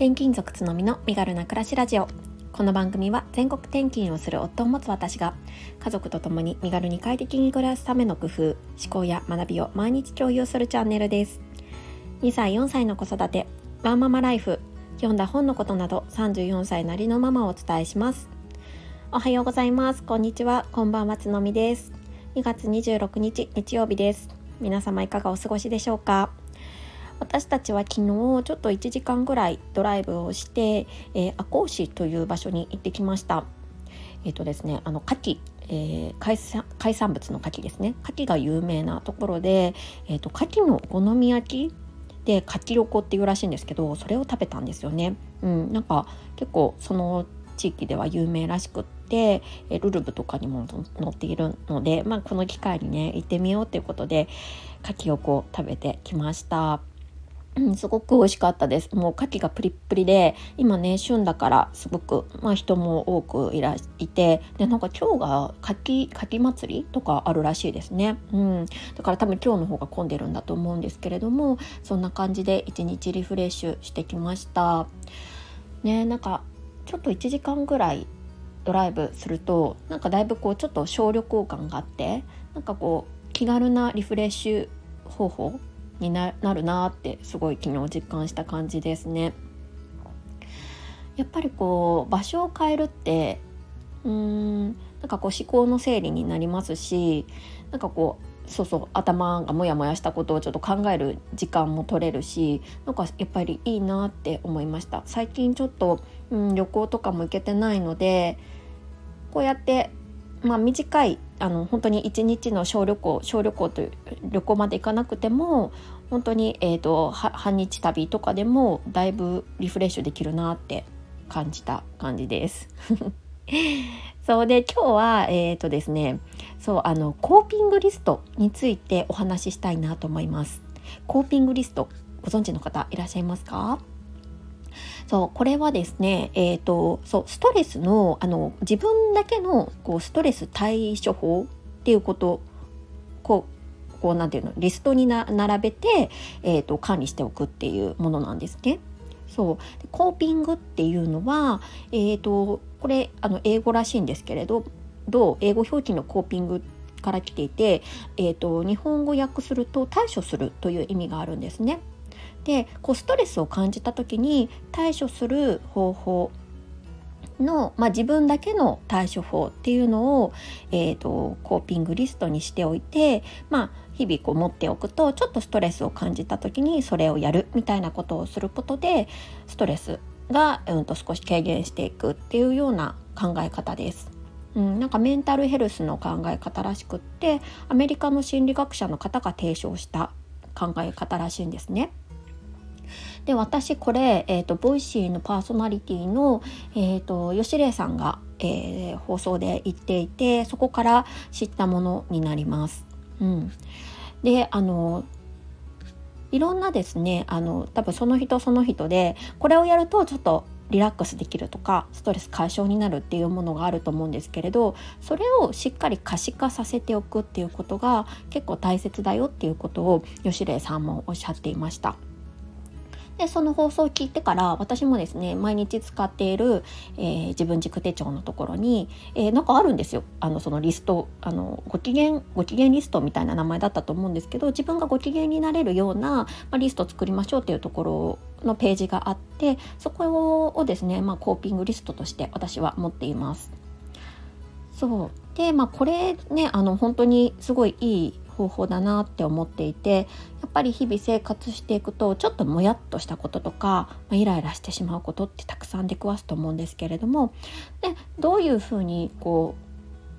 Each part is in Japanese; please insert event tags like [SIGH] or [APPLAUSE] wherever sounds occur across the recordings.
転勤族つのみの身軽な暮らしラジオ。この番組は全国転勤をする夫を持つ私が家族と共に身軽に快適に暮らすための工夫思考や学びを毎日共有するチャンネルです。2歳4歳の子育てワンママライフ読んだ本のことなど34歳なりのママをお伝えします。おはようございます。こんにちは。こんばんはつのみです。2月26日日曜日です。皆様いかがお過ごしでしょうか？私たちは昨日ちょっと1時間ぐらいドライブをして、えー、赤穂市という場所に行ってきました。えっ、ー、とですね、あの牡蠣、えー、海産海産物の牡蠣ですね。牡蠣が有名なところで、えっ、ー、と牡蠣のお好み焼きで牡蠣横っていうらしいんですけど、それを食べたんですよね。うん、なんか結構その地域では有名らしくって、えルルブとかにも載っているので、まあ、この機会にね行ってみようということで牡蠣横を食べてきました。うん、すごく美味しかったです。もう牡蠣がプリップリで、今ね、旬だからすごく、まあ人も多くいらいて、で、なんか今日が牡蠣、牡蠣祭りとかあるらしいですね。うん。だから多分今日の方が混んでるんだと思うんですけれども、そんな感じで一日リフレッシュしてきました。ね、なんかちょっと1時間ぐらいドライブすると、なんかだいぶこうちょっと小旅行感があって、なんかこう気軽なリフレッシュ方法になるなってすごい昨日実感した感じですね。やっぱりこう場所を変えるってうーんなんかこう思考の整理になりますしなんかこうそうそう頭がモヤモヤしたことをちょっと考える時間も取れるしなんかやっぱりいいなって思いました最近ちょっと、うん、旅行とかも行けてないのでこうやってまあ、短いあの本当に一日の小旅行小旅行という旅行まで行かなくても本当に、えーと、半日旅とかでもだいぶリフレッシュできるなって感じた感じです。[LAUGHS] そうで今日はえっ、ー、とですねそうあのコーピングリストについてお話ししたいなと思います。コーピングリストご存知の方いらっしゃいますか？そうこれはですね、えーと、そうストレスのあの自分だけのこうストレス対処法っていうことこうこうなんていうのリストにな並べて、えーと、管理しておくっていうものなんですね。そうコーピングっていうのは、えーと、これあの英語らしいんですけれどどう英語表記のコーピングから来ていて、えーと日本語訳すると対処するという意味があるんですね。でこうストレスを感じた時に対処する方法の、まあ、自分だけの対処法っていうのを、えーと、コーピングリストにしておいて、まあ、日々こう持っておくとちょっとストレスを感じた時にそれをやるみたいなことをすることでストレスが、うん、と少し軽減していくっていうような考え方です。うん、なんかメンタルヘルスの考え方らしくってアメリカの心理学者の方が提唱した考え方らしいんですね。で私これ、えーと、 Voicy のパーソナリティの、えーと、吉礼さんが、えー、放送で言っていてそこから知ったものになります。うん、であのいろんなですねあの多分その人その人でこれをやるとちょっとリラックスできるとかストレス解消になるっていうものがあると思うんですけれどそれをしっかり可視化させておくっていうことが結構大切だよっていうことを吉礼さんもおっしゃっていました。でその放送を聞いてから私もですね毎日使っている、えー、自分軸手帳のところに、えー、なんかあるんですよあのそのリストあのご機嫌ご機嫌リストみたいな名前だったと思うんですけど自分がご機嫌になれるような、まあ、リストを作りましょうっていうところのページがあってそこをですね、まあ、コーピングリストとして私は持っています。そうでまあこれねあの本当にすごいいい方法だなって思っていてやっぱり日々生活していくとちょっともやっとしたこととか、まあ、イライラしてしまうことってたくさん出くわすと思うんですけれどもでどういうふうにこ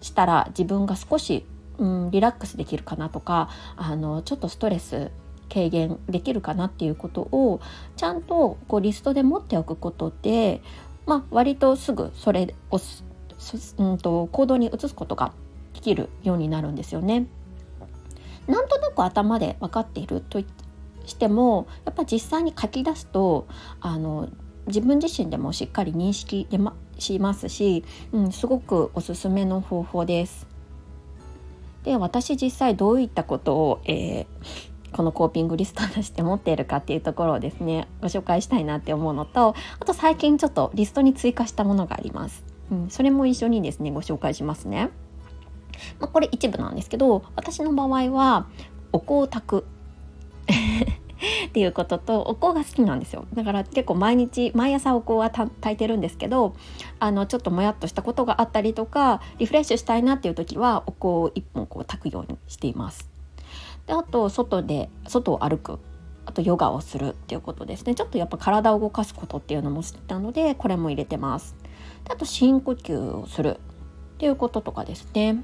うしたら自分が少し、うん、リラックスできるかなとかあのちょっとストレス軽減できるかなっていうことをちゃんとこうリストで持っておくことで、まあ、割とすぐそれをうんと行動に移すことができるようになるんですよね。とく頭で分かっているとしてもやっぱ実際に書き出すとあの自分自身でもしっかり認識で、ま、しますし、うん、すごくおすすめの方法です。で私実際どういったことを、えー、このコーピングリストとして持っているかっていうところをですねご紹介したいなって思うのとあと最近ちょっとリストに追加したものがあります。うん、それも一緒にですねご紹介しますね。まあ、これ一部なんですけど私の場合はお香を炊く。っていうこととお香が好きなんですよ。だから結構毎日毎朝お香は炊いてるんですけどあのちょっともやっとしたことがあったりとかリフレッシュしたいなっていう時はお香を1本こう炊くようにしています。であと外で外を歩く。あとヨガをするっていうことですね。ちょっとやっぱ体を動かすことっていうのも知ったのでこれも入れてます。であと深呼吸をするっていうこととかですね。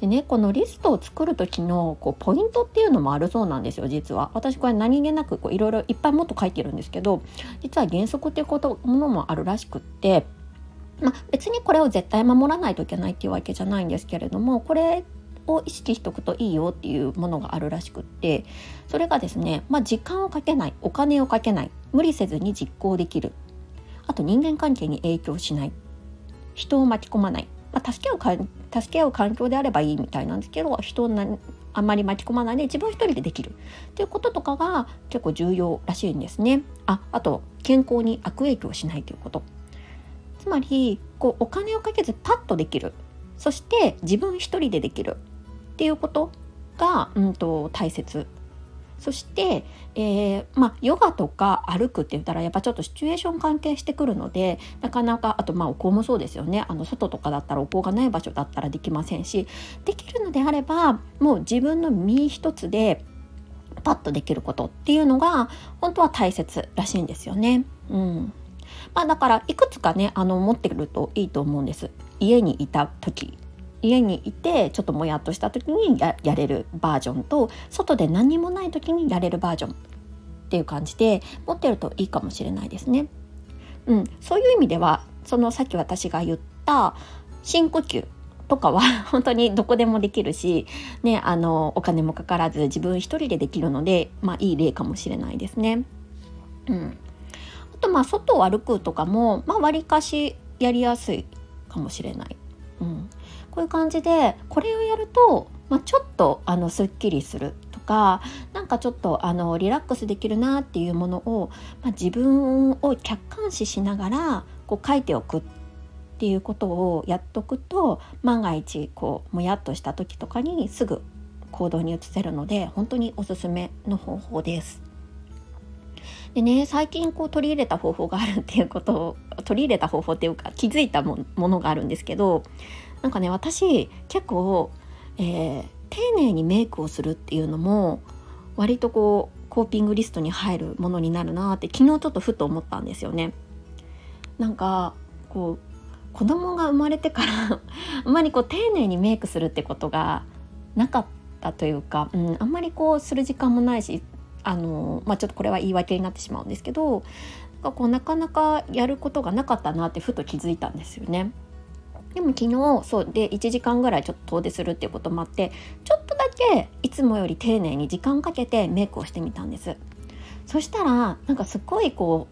でねこのリストを作る時のこうポイントっていうのもあるそうなんですよ実は。私これ何気なくいろいろいっぱいもっと書いてるんですけど実は原則っていうことものもあるらしくってまあ、別にこれを絶対守らないといけないっていうわけじゃないんですけれどもこれを意識しておくといいよっていうものがあるらしくってそれがですね、まあ、時間をかけないお金をかけない無理せずに実行できる。あと人間関係に影響しない。人を巻き込まない。まあ、助けをか助け合う環境であればいいみたいなんですけど人をあんまり巻き込まないで自分一人でできるっていうこととかが結構重要らしいんですね。ああと健康に悪影響しないということ。つまりこうお金をかけずパッとできるそして自分一人でできるっていうことが、うんと大切そして、えー、まあ、ヨガとか歩くって言ったらやっぱちょっとシチュエーション関係してくるのでなかなかあとまあお香もそうですよねあの外とかだったらお香がない場所だったらできませんしできるのであればもう自分の身一つでパッとできることっていうのが本当は大切らしいんですよね。うんまあ、だからいくつかねあの持ってるといいと思うんです。家にいた時家にいてちょっともやっとした時にやれるバージョンと外で何もない時にやれるバージョンっていう感じで持ってるといいかもしれないですね。うん、そういう意味ではそのさっき私が言った深呼吸とかは本当にどこでもできるし、ね、あのお金もかからず自分一人でできるので、まあ、いい例かもしれないですね。うん、あとまあ外を歩くとかも、まあ、割かしやりやすいかもしれない。うん、こういう感じでこれをやると、まあ、ちょっとあのすっきりするとかなんかちょっとあのリラックスできるなっていうものを、まあ、自分を客観視しながらこう書いておくっていうことをやっとくと万が一こうもやっとした時とかにすぐ行動に移せるので本当におすすめの方法です。でね最近こう取り入れた方法があるっていうことを取り入れた方法っていうか気づいたものがあるんですけどなんかね私結構、えー、丁寧にメイクをするっていうのも割とこうコーピングリストに入るものになるなって昨日ちょっとふと思ったんですよね。なんかこう子供が生まれてから [LAUGHS] あんまりこう丁寧にメイクするってことがなかったというか、うん、あんまりこうする時間もないしあの、まあ、ちょっとこれは言い訳になってしまうんですけどなんかこうなかなかやることがなかったなってふと気づいたんですよね。でも昨日そうで1時間ぐらいちょっと遠出するっていうこともあってちょっとだけいつもより丁寧に時間かけてメイクをしてみたんですそしたらなんかすごいこ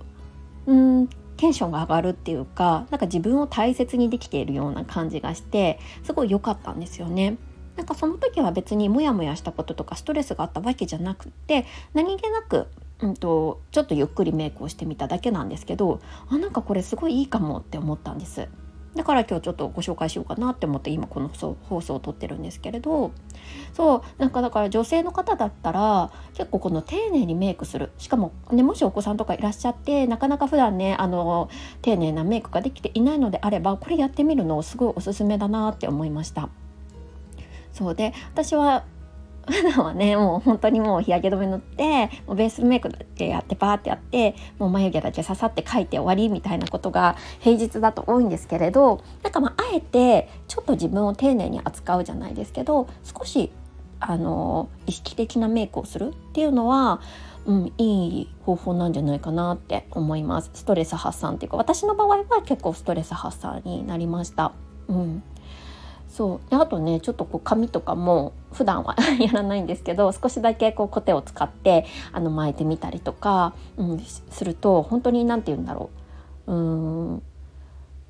ううんテンションが上がるっていうかなんか自分を大切にできているような感じがしてすごい良かったんですよね。なんかその時は別にモヤモヤしたこととかストレスがあったわけじゃなくて何気なく、うんと、ちょっとゆっくりメイクをしてみただけなんですけどあなんかこれすごいいいかもって思ったんです。だから今日ちょっとご紹介しようかなって思って今この放送を撮ってるんですけれどそうなんかだから女性の方だったら結構この丁寧にメイクするしかも、ね、もしお子さんとかいらっしゃってなかなか普段ねあの丁寧なメイクができていないのであればこれやってみるのすごいおすすめだなって思いました。そうで私は普段はねもう本当にもう日焼け止め塗ってもうベースメイクだけやってパーってやってもう眉毛だけささって描いて終わりみたいなことが平日だと多いんですけれどなんかまああえてちょっと自分を丁寧に扱うじゃないですけど少しあの意識的なメイクをするっていうのはうん、いい方法なんじゃないかなって思いますストレス発散っていうか私の場合は結構ストレス発散になりました。うんそう。であとねちょっとこう髪とかも普段は [LAUGHS] やらないんですけど少しだけこうコテを使ってあの巻いてみたりとか、うん、すると本当に何て言うんだろう。うん。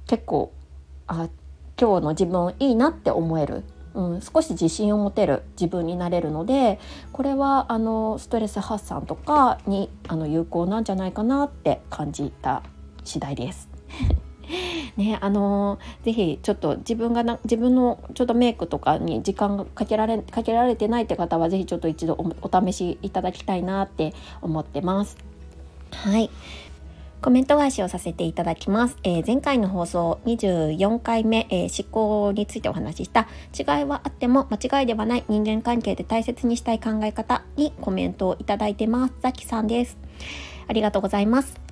結構あ今日の自分いいなって思える。うん、少し自信を持てる自分になれるのでこれはあのストレス発散とかにあの有効なんじゃないかなって感じた次第です。ねあのー、ぜひちょっと自分がな自分のちょっとメイクとかに時間がかけられかけられてないって方はぜひちょっと一度お試しいただきたいなって思ってます。はいコメント返しをさせていただきます。えー、前回の放送24回目、えー、思考についてお話しした違いはあっても間違いではない人間関係で大切にしたい考え方にコメントをいただいてます。ザキさんです。ありがとうございます。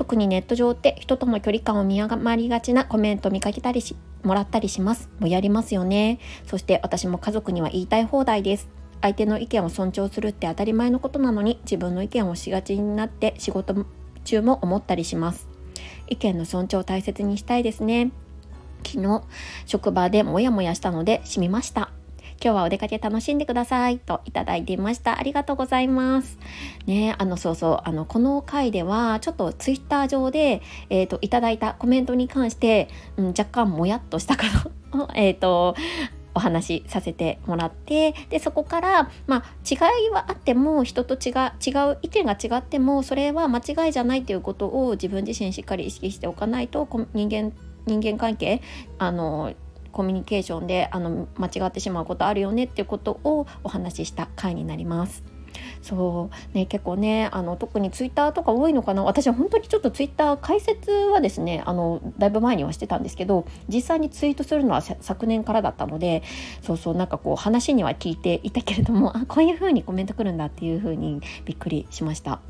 特にネット上って人との距離感を見余りがちなコメントを見かけたりしもらったりします。もうやりますよね。そして私も家族には言いたい放題です。相手の意見を尊重するって当たり前のことなのに自分の意見をしがちになって仕事中も思ったりします。意見の尊重を大切にしたいですね。昨日職場でモヤモヤしたので染みました。今日はお出かけ楽しんでくださいといただいていました。ありがとうございます。ね、あの、そうそう、あの、この回では、ちょっとツイッター上で、えっ、ー、と、いただいたコメントに関して、うん、若干もやっとしたかの、[LAUGHS] えっと、お話しさせてもらってでそこから、まあ、違いはあっても人と違う違う意見が違ってもそれは間違いじゃないということを自分自身しっかり意識しておかないと人間人間関係あのコミュニケーションであの間違ってしまうことあるよねっていうことをお話しした回になります。そうね結構ねあの特にツイッターとか多いのかな私は本当にちょっとツイッター解説はですねあのだいぶ前にはしてたんですけど実際にツイートするのは昨年からだったのでそうそうなんかこう話には聞いていたけれどもあこういう風にコメント来るんだっていう風にびっくりしました。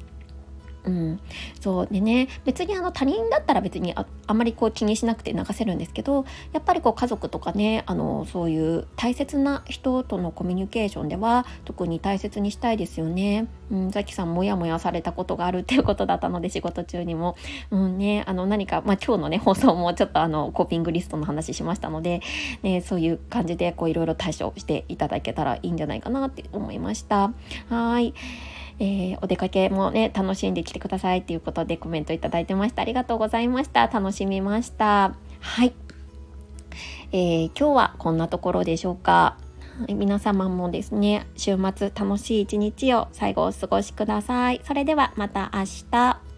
うん、そうでね別にあの他人だったら別にああまりこう気にしなくて流せるんですけどやっぱりこう家族とかねあのそういう大切な人とのコミュニケーションでは特に大切にしたいですよね。うん、ザキさんもやもやされたことがあるっていうことだったので仕事中にも、うんね、あの何か、まあ、今日のね放送もちょっとあのコーピングリストの話しましたので、ね、そういう感じでいろいろ対処していただけたらいいんじゃないかなって思いました。はいえー、お出かけもね、楽しんできてくださいっていうことでコメントいただいてました。ありがとうございました。楽しみました。はい。えー、今日はこんなところでしょうか。はい、皆様もですね、週末楽しい一日を最後お過ごしください。それではまた明日。